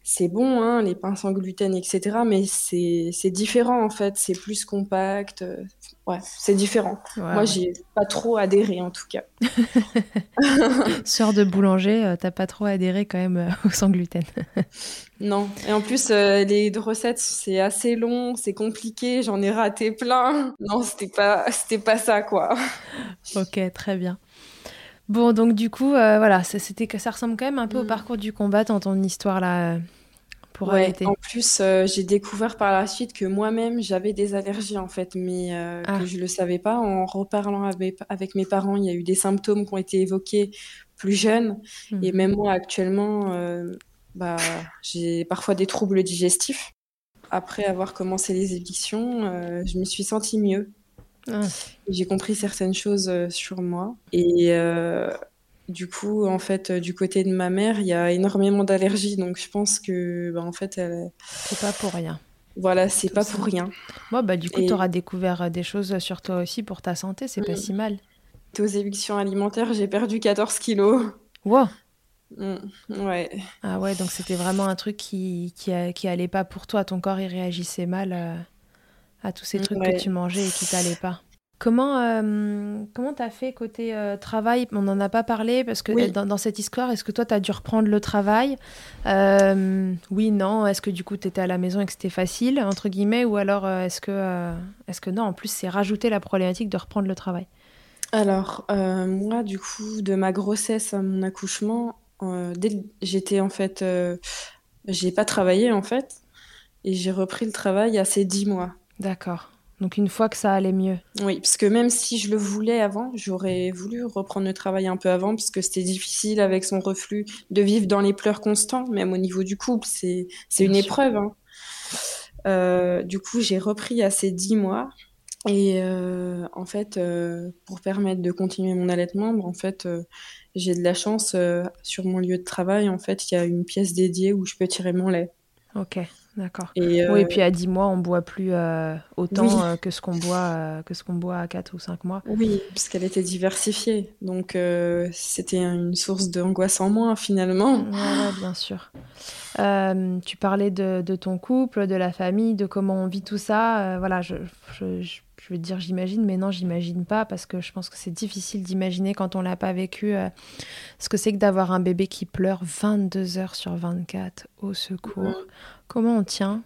C'est bon, hein, les pains sans gluten, etc. Mais c'est différent en fait. C'est plus compact ouais, c'est différent. Moi, j'ai pas trop adhéré en tout cas. Sœur de boulanger, euh, t'as pas trop adhéré quand même euh, au sans gluten. non. Et en plus, euh, les recettes, c'est assez long, c'est compliqué, j'en ai raté plein. Non, c'était pas, c'était pas ça quoi. ok, très bien. Bon, donc du coup, voilà, c'était que ça ressemble quand même un peu au mm. parcours du combat dans ton histoire là en plus, euh, j'ai découvert par la suite que moi-même, j'avais des allergies, en fait, mais euh, que ah. je ne le savais pas. En reparlant avec, mes parents, il y a eu des symptômes qui ont été évoqués plus jeunes. Et mhm. même moi, actuellement, euh, bah, j'ai parfois des troubles digestifs. Après avoir commencé les éditions, je me suis sentie mieux. Ah. J'ai compris certaines choses sur moi. Et du coup, en fait, euh, du côté de ma mère, il y a énormément d'allergies, donc je pense que, bah, en fait, elle... c'est pas pour rien. Voilà, c'est pas pour rien. Bon, bah, du coup, tu auras découvert euh, des choses sur toi aussi pour ta santé, c'est pas mm. si mal. Aux évictions alimentaires, j'ai perdu 14 kilos. Wow. Mm, ouais. Ah ouais, donc c'était vraiment un truc qui, qui, qui, allait pas pour toi. Ton corps, il réagissait mal euh, à tous ces trucs que tu mangeais et qui t'allaient pas. Comment euh, comment t'as fait côté euh, travail? On n'en a pas parlé parce que dans, cette histoire, est-ce que toi t'as dû reprendre le travail? Euh, Oui, non. Est-ce que du coup t'étais à la maison et que c'était facile entre guillemets ou alors est-ce que est-ce que non? En plus, c'est rajouter la problématique de reprendre le travail. Alors moi, du coup, de ma grossesse à mon accouchement, j'étais en fait, j'ai pas travaillé en fait et j'ai repris le travail à ces dix mois. D'accord. Donc une fois que ça allait mieux. Oui, parce que même si je le voulais avant, j'aurais voulu reprendre le travail un peu avant, parce que c'était difficile avec son reflux de vivre dans les pleurs constants, même au niveau du couple, c'est une épreuve. Hein. Euh, du coup, j'ai repris à ces dix mois. Et euh, en fait, euh, pour permettre de continuer mon allaitement, bah, en fait, j'ai de la chance sur mon lieu de travail. En fait, il y a une pièce dédiée où je peux tirer mon lait. Ok. D'accord. Et, Oui, et puis à 10 mois, on boit plus euh, autant euh, que ce qu'on boit euh, que ce qu'on boit à 4 ou 5 mois. Oui, parce qu'elle était diversifiée. Donc c'était une source d'angoisse en moins finalement. Oui, bien sûr. tu parlais de, de, ton couple, de la famille, de comment on vit tout ça. voilà, je, je, je, veux dire j'imagine, mais non, j'imagine pas parce que je pense que c'est difficile d'imaginer quand on l'a pas vécu ce que c'est que d'avoir un bébé qui pleure 22 heures sur 24 au secours. Comment on tient?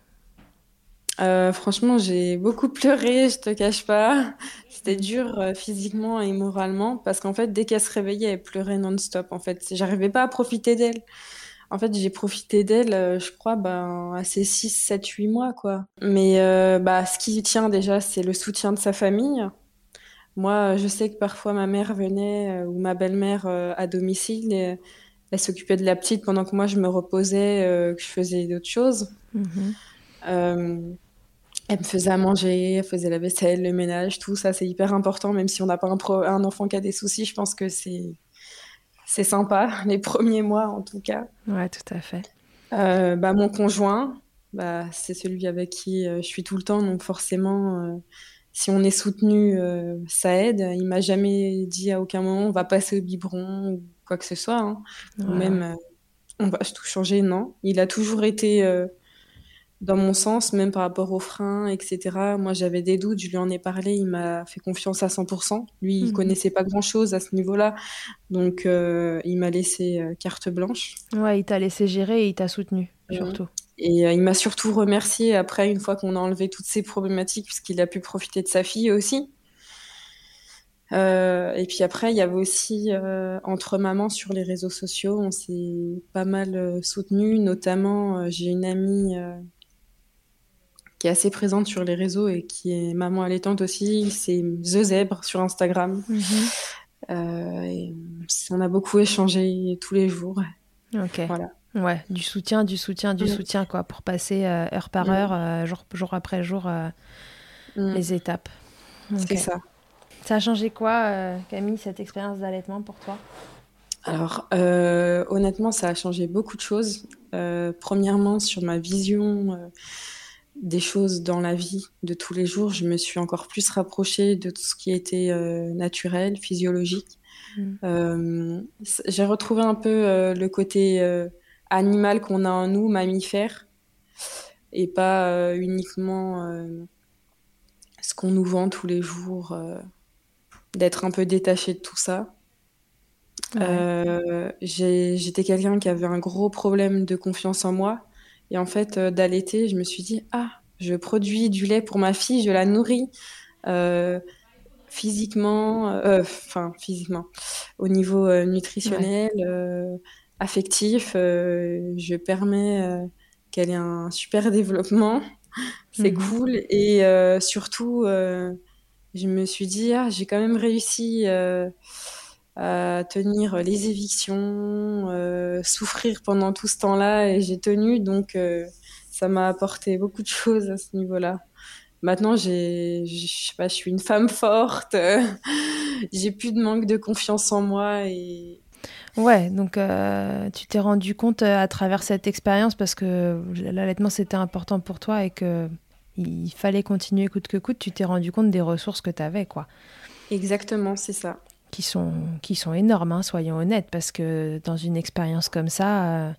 Euh, franchement, j'ai beaucoup pleuré, je te cache pas. C'était dur euh, physiquement et moralement parce qu'en fait, dès qu'elle se réveillait, elle pleurait non-stop. En fait, j'arrivais pas à profiter d'elle. En fait, j'ai profité d'elle, euh, je crois, ben, à ses 6, 7, 8 mois, quoi. Mais euh, bah, ce qui tient déjà, c'est le soutien de sa famille. Moi, je sais que parfois ma mère venait ou ma belle-mère à domicile et elle s'occupait de la petite pendant que moi je me reposais, que je faisais d'autres choses. Mhm. Elle me faisait à manger, elle faisait la vaisselle, le ménage, tout ça, c'est hyper important. Même si on n'a pas un, un, enfant qui a des soucis, je pense que c'est c'est sympa, les premiers mois en tout cas. Ouais, tout à fait. Euh, bah, mon conjoint, bah, c'est celui avec qui euh, je suis tout le temps, donc forcément, euh, si on est soutenu, ça aide. Il m'a jamais dit à aucun moment on va passer au biberon ou quoi que ce soit, hein. ou même on va tout changer, non. Il a toujours été dans mon sens, même par rapport aux freins, etc. Moi, j'avais des doutes, je lui en ai parlé, il m'a fait confiance à 100%. Lui, il mhm. connaissait pas grand-chose à ce niveau-là, donc euh, il m'a laissé euh, carte blanche. Ouais, il t'a laissé gérer et il t'a soutenu, surtout. Et euh, il m'a surtout remercié après, une fois qu'on a enlevé toutes ces problématiques, puisqu'il a pu profiter de sa fille aussi. et puis après, il y avait aussi entre mamans sur les réseaux sociaux, on s'est pas mal soutenu. Notamment, j'ai une amie qui est assez présente sur les réseaux et qui est maman allaitante aussi, c'est The Zèbre sur Instagram. Mhm. Euh, on a beaucoup échangé tous les jours. Ok. Voilà. Ouais, du soutien, du soutien, du soutien, quoi, pour passer euh, heure par heure, euh, jour, jour, après jour, les étapes. C'est ça. Ça a changé quoi, Camille, cette expérience d'allaitement pour toi? Alors, honnêtement, ça a changé beaucoup de choses. premièrement, sur ma vision des choses dans la vie de tous les jours, je me suis encore plus rapprochée de tout ce qui était euh, naturel, physiologique. Mm. Euh, j'ai retrouvé un peu euh, le côté animal qu'on a en nous, mammifère, et pas uniquement ce qu'on nous vend tous les jours, d'être un peu détaché de tout ça. J'étais quelqu'un qui avait un gros problème de confiance en moi et en fait, euh, d'allaiter, je me suis dit, ah, je produis du lait pour ma fille, je la nourris euh, physiquement, euh, enfin physiquement, au niveau nutritionnel, affectif, je permets qu'elle ait un super développement. C'est mhm. cool. Et surtout, je me suis dit, ah, j'ai quand même réussi à tenir les évictions, euh, souffrir pendant tout ce temps-là et j'ai tenu donc euh, ça m'a apporté beaucoup de choses à ce niveau-là. Maintenant, j'ai, je sais pas, je suis une femme forte, j'ai plus de manque de confiance en moi et Ouais, donc euh, tu t'es rendu compte à travers cette expérience parce que l'allaitement c'était important pour toi et que il fallait continuer coûte que coûte. Tu t'es rendu compte des ressources que tu avais, quoi. Exactement, c'est ça qui sont, qui sont énormes, hein, soyons honnêtes, parce que dans une expérience comme ça, euh,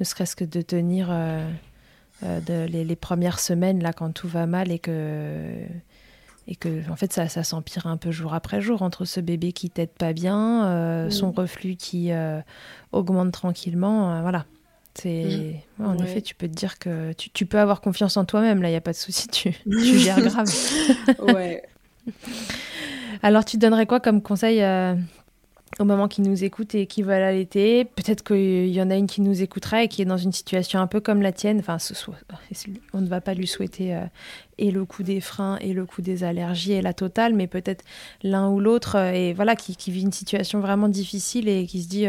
ne serait-ce que de tenir euh, euh, de, les, premières semaines, là, quand tout va mal et que, et que en fait, ça, ça s'empire un peu jour après jour, entre ce bébé qui t'aide pas bien, son reflux qui augmente tranquillement, voilà. C'est... en effet, tu peux te dire que tu, tu peux avoir confiance en toi-même, là, il n'y a pas de souci, tu, tu gères grave. ouais. Alors, tu donnerais quoi comme conseil euh, aux mamans qui nous écoutent et qui veulent allaiter Peut-être qu'il y en a une qui nous écouterait et qui est dans une situation un peu comme la tienne. Enfin, on ne va pas lui souhaiter euh, et le coup des freins et le coup des allergies et la totale, mais peut-être l'un ou l'autre euh, et voilà qui, vit une situation vraiment difficile et qui se dit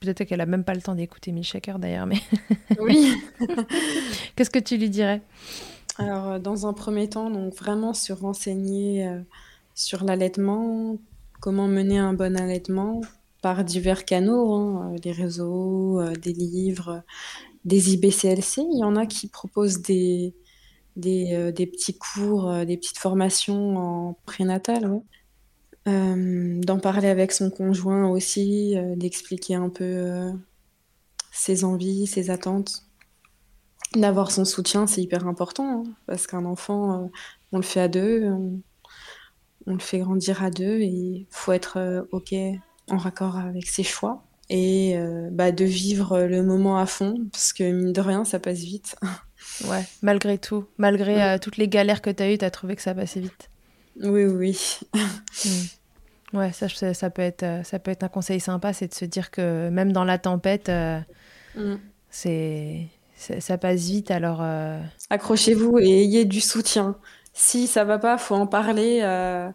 peut-être qu'elle a même pas le temps d'écouter Mick Shaker d'ailleurs, mais oui. Qu'est-ce que tu lui dirais? Alors, dans un premier temps, donc vraiment se renseigner sur l'allaitement, comment mener un bon allaitement par divers canaux, hein, euh, des réseaux, euh, des livres, des IBCLC. Il y en a qui proposent des, des, euh, petits cours, des petites formations en prénatal. D'en parler avec son conjoint aussi, d'expliquer un peu ses envies, ses attentes. D'avoir son soutien, c'est hyper important, hein, parce qu'un enfant, on le fait à deux, le fait grandir à deux et il faut être euh, OK en raccord avec ses choix et euh, bah, de vivre le moment à fond parce que mine de rien, ça passe vite. Ouais, malgré tout, malgré euh, toutes les galères que tu as eues, tu as trouvé que ça passait vite. Oui, oui. Mm. Ouais, ça, ça, peut être, ça peut être un conseil sympa, c'est de se dire que même dans la tempête, Mm. C'est ça passe vite alors. Accrochez-vous et ayez du soutien. Si ça va pas, faut en parler à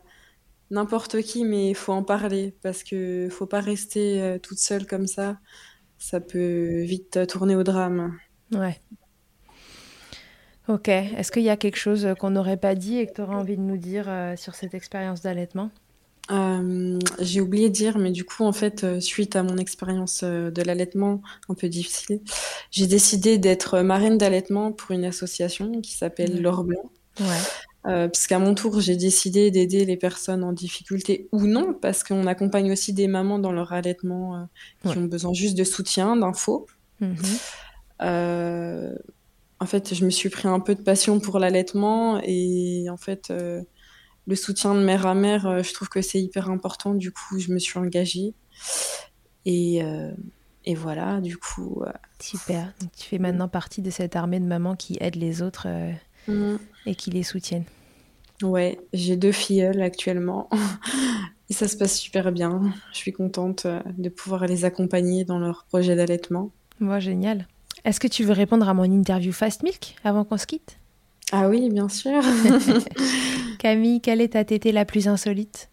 n'importe qui, mais il faut en parler parce que faut pas rester euh, toute seule comme ça. Ça peut vite euh, tourner au drame. Ouais. Ok. Est-ce qu'il y a quelque chose qu'on n'aurait pas dit et que tu aurais envie de nous dire euh, sur cette expérience d'allaitement? Euh, j'ai oublié de dire, mais du coup, en fait, euh, suite à mon expérience euh, de l'allaitement un peu difficile, j'ai décidé d'être marraine d'allaitement pour une association qui s'appelle Ouais. L'Or Blanc. Ouais. Euh, parce qu'à mon tour, j'ai décidé d'aider les personnes en difficulté ou non, parce qu'on accompagne aussi des mamans dans leur allaitement euh, qui ont besoin juste de soutien, d'infos. Mhm. Euh, en fait, je me suis pris un peu de passion pour l'allaitement et en fait, euh, le soutien de mère à mère, je trouve que c'est hyper important. Du coup, je me suis engagée et, et voilà, du coup. Super. Donc, tu fais maintenant partie de cette armée de mamans qui aident les autres mm, et qui les soutiennent. ouais, j'ai deux filleules actuellement et ça se passe super bien. Je suis contente euh, de pouvoir les accompagner dans leur projet d'allaitement. Moi, génial. Est-ce que tu veux répondre à mon interview Fast Milk avant qu'on se quitte? Ah oui, bien sûr. Camille, quelle est ta tétée la plus insolite?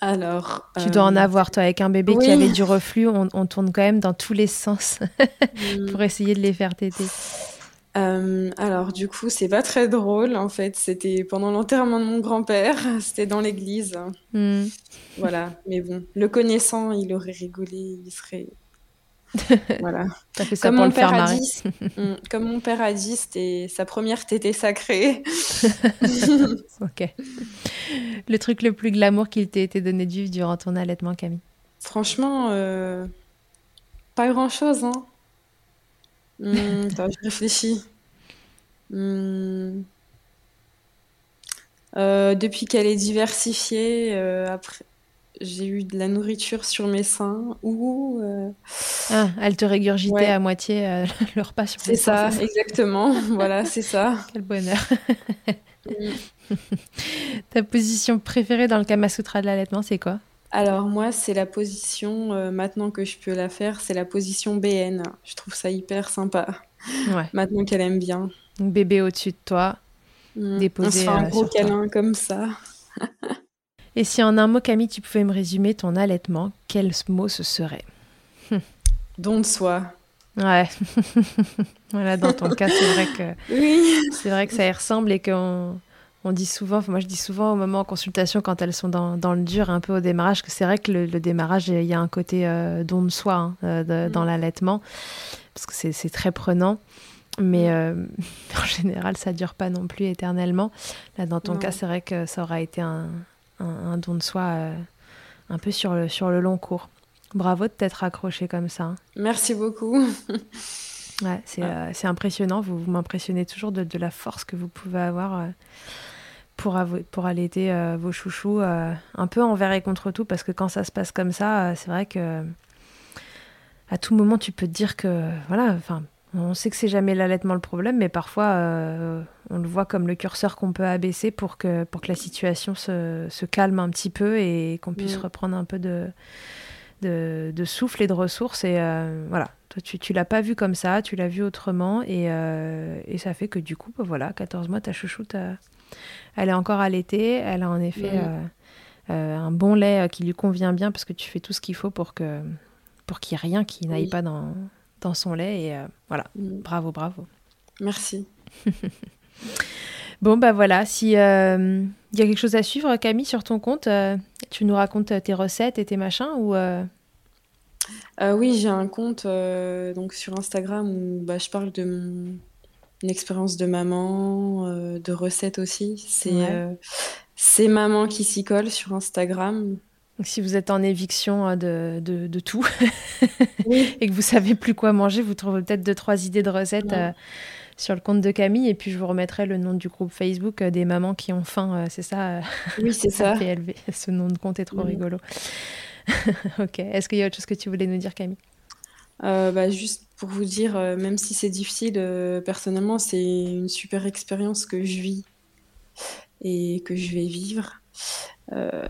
Alors, Tu dois en euh, avoir, toi, avec un bébé qui avait du reflux, on, on tourne quand même dans tous les sens pour essayer de les faire téter. Euh, alors du coup, c'est pas très drôle en fait. C'était pendant l'enterrement de mon grand-père. C'était dans l'église. Hmm. Voilà. Mais bon, le connaissant, il aurait rigolé. Il serait. Voilà. T'as fait ça Comme pour mon le faire père a marrer. dit, Mm, comme mon père a dit, c'était sa première tétée sacrée. Ok. Le truc le plus glamour qu'il t'ait été donné de vivre durant ton allaitement, Camille? Franchement, euh, pas grand-chose, hein. Hmm, attends, je réfléchis. Hmm. Euh, depuis qu'elle est diversifiée, euh, après, j'ai eu de la nourriture sur mes seins ou euh, Ah, elle te régurgitait Ouais. à moitié le repas sur c'est les seins, ça, exactement. Voilà, c'est ça. Quel bonheur. Mm. Ta position préférée dans le Kama Sutra de l'allaitement, c'est quoi? Alors moi, c'est la position, euh, maintenant que je peux la faire, c'est la position BN. Je trouve ça hyper sympa, Ouais. maintenant qu'elle aime bien. Donc, bébé au-dessus de toi. Mm. Déposé, On se fait un euh, gros toi. câlin comme ça. Et si en un mot, Camille, tu pouvais me résumer ton allaitement, quel mot ce serait? Don de soi. Ouais. voilà, dans ton cas, c'est vrai que Oui. c'est vrai que ça y ressemble et qu'on on dit souvent, moi je dis souvent au moment en consultation quand elles sont dans, dans le dur, un peu au démarrage, que c'est vrai que le, le démarrage, il y a un côté euh, don de soi hein, euh, de- Mm. dans l'allaitement, parce que c'est très prenant. Mais euh, en général, ça dure pas non plus éternellement. Là, dans ton Non. cas, c'est vrai que ça aura été un, un- un don de soi euh, un peu sur le, sur le long cours. Bravo de t'être accroché comme ça. hein. Merci beaucoup. Ouais, c'est euh, c'est impressionnant. Vous, vous m'impressionnez toujours de, de la force que vous pouvez avoir pour, pour allaiter euh, vos chouchous, euh, un peu envers et contre tout, parce que quand ça se passe comme ça, euh, c'est vrai que à tout moment, tu peux te dire que, voilà, enfin, on sait que c'est jamais l'allaitement le problème, mais parfois, on le voit comme le curseur qu'on peut abaisser pour que, pour que la situation se, se calme un petit peu et qu'on puisse Mm. reprendre un peu de, de, de souffle et de ressources. Et voilà, toi, tu, tu l'as pas vu comme ça, tu l'as vu autrement. Et, et ça fait que du coup, bah, voilà, 14 mois, ta chouchoute, elle est encore allaitée. Elle a en effet euh, euh, un bon lait euh, qui lui convient bien parce que tu fais tout ce qu'il faut pour que pour qu'il n'y ait rien qui n'aille Oui. pas dans, dans son lait. Et voilà, bravo, bravo. Merci. Bon, bah voilà, si il y a quelque chose à suivre, Camille, sur ton compte, euh, tu nous racontes tes recettes et tes machins ou euh, oui, j'ai un compte donc sur Instagram où bah, je parle de mon une expérience de maman, euh, de recettes aussi. C'est Ouais. euh, c'est maman qui s'y colle sur Instagram. Donc, si vous êtes en éviction euh, de, de, de tout Oui. et que vous savez plus quoi manger, vous trouverez peut-être deux, trois idées de recettes Ouais. euh, sur le compte de Camille. Et puis, je vous remettrai le nom du groupe Facebook des mamans qui ont faim. c'est ça, Oui, c'est ça. PLV. Ce nom de compte est trop rigolo. ok. Est-ce qu'il y a autre chose que tu voulais nous dire, Camille? Bah, juste pour vous dire, euh, même si c'est difficile, euh, personnellement, c'est une super expérience que je vis et que je vais vivre. Euh,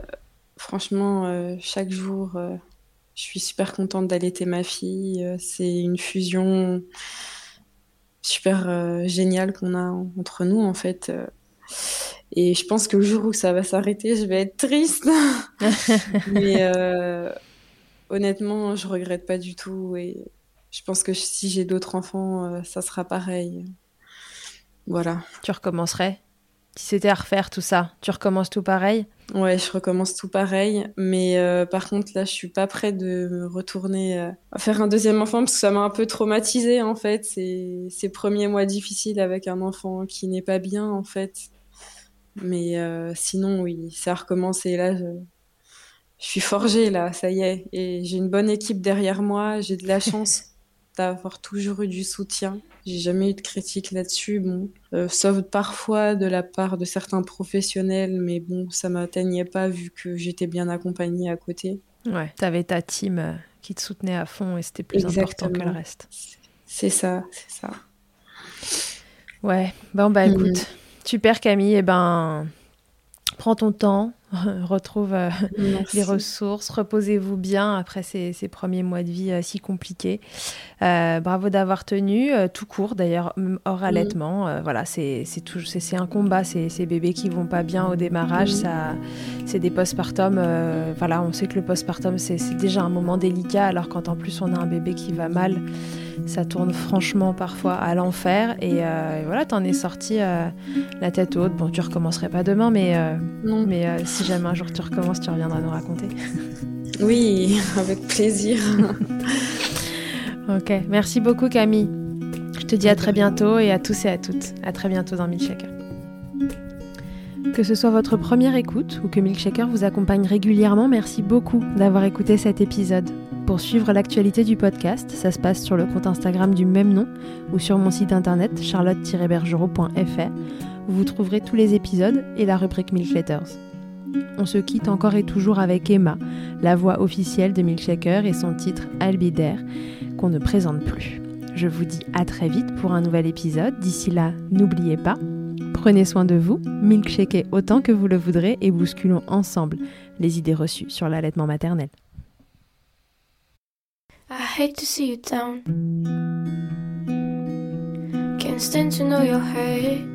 franchement, chaque jour, je suis super contente d'allaiter ma fille. C'est une fusion super géniale qu'on a entre nous en fait. Et je pense que le jour où ça va s'arrêter, je vais être triste. Mais euh, honnêtement, je regrette pas du tout. Et je pense que si j'ai d'autres enfants, euh, ça sera pareil. Voilà. Tu recommencerais? Si c'était à refaire tout ça, tu recommences tout pareil? Ouais, je recommence tout pareil. Mais euh, par contre, là, je suis pas prête de me retourner à faire un deuxième enfant parce que ça m'a un peu traumatisée en fait. Ces, ces premiers mois difficiles avec un enfant qui n'est pas bien en fait mais euh, sinon, oui, ça a recommencé. Là, je, suis forgée, là, ça y est. Et j'ai une bonne équipe derrière moi. J'ai de la chance d'avoir toujours eu du soutien. J'ai jamais eu de critique là-dessus, bon, euh, sauf parfois de la part de certains professionnels, mais bon, ça m'atteignait pas vu que j'étais bien accompagnée à côté. Ouais, t'avais ta team euh, qui te soutenait à fond et c'était plus important que le reste. C'est ça, c'est ça. Ouais, bon bah mm. écoute, Super Camille, et eh ben prends ton temps, retrouve euh, les ressources, reposez-vous bien après ces, premiers mois de vie euh, si compliqués. Euh, bravo d'avoir tenu, tout court d'ailleurs, hors allaitement. voilà, c'est un combat, ces, ces bébés qui vont pas bien au démarrage, ça, c'est des postpartum. voilà, on sait que le postpartum c'est déjà un moment délicat, alors quand en plus on a un bébé qui va mal ça tourne franchement parfois à l'enfer. Et, voilà, t'en es sorti la tête haute. Bon, tu recommencerais pas demain, mais, mais si jamais un jour tu recommences, tu reviendras nous raconter. Oui, avec plaisir. ok, merci beaucoup Camille. Je te dis à très bientôt et à tous et à toutes. À très bientôt dans Milkshaker. Que ce soit votre première écoute ou que Milkshaker vous accompagne régulièrement, merci beaucoup d'avoir écouté cet épisode. Pour suivre l'actualité du podcast, ça se passe sur le compte Instagram du même nom ou sur mon site internet charlotte-bergerot.fr où vous trouverez tous les épisodes et la rubrique Milk Letters. On se quitte encore et toujours avec Emma, la voix officielle de Milkshaker et son titre Albidaire qu'on ne présente plus. Je vous dis à très vite pour un nouvel épisode. D'ici là, n'oubliez pas, prenez soin de vous, milkshakez autant que vous le voudrez et bousculons ensemble les idées reçues sur l'allaitement maternel. I hate to see you down. Can't stand to know hurt.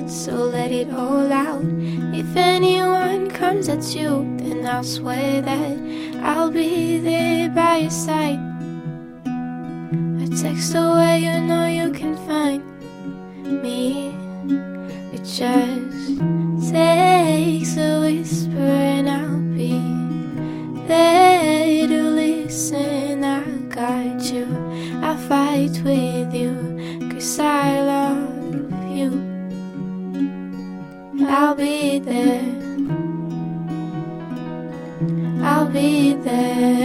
It, so let it all out. If anyone comes at you, then I'll swear that I'll be there by your side. A text away, you know you can find me. It just takes a whisper, and I'll be there to listen. I got you, I'll fight with you, cause I love there. I'll be there.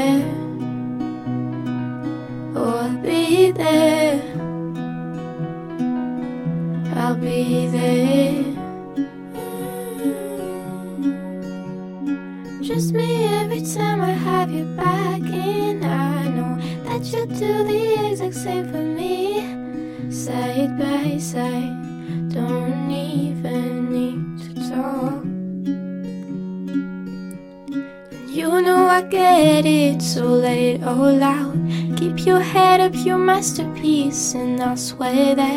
I swear that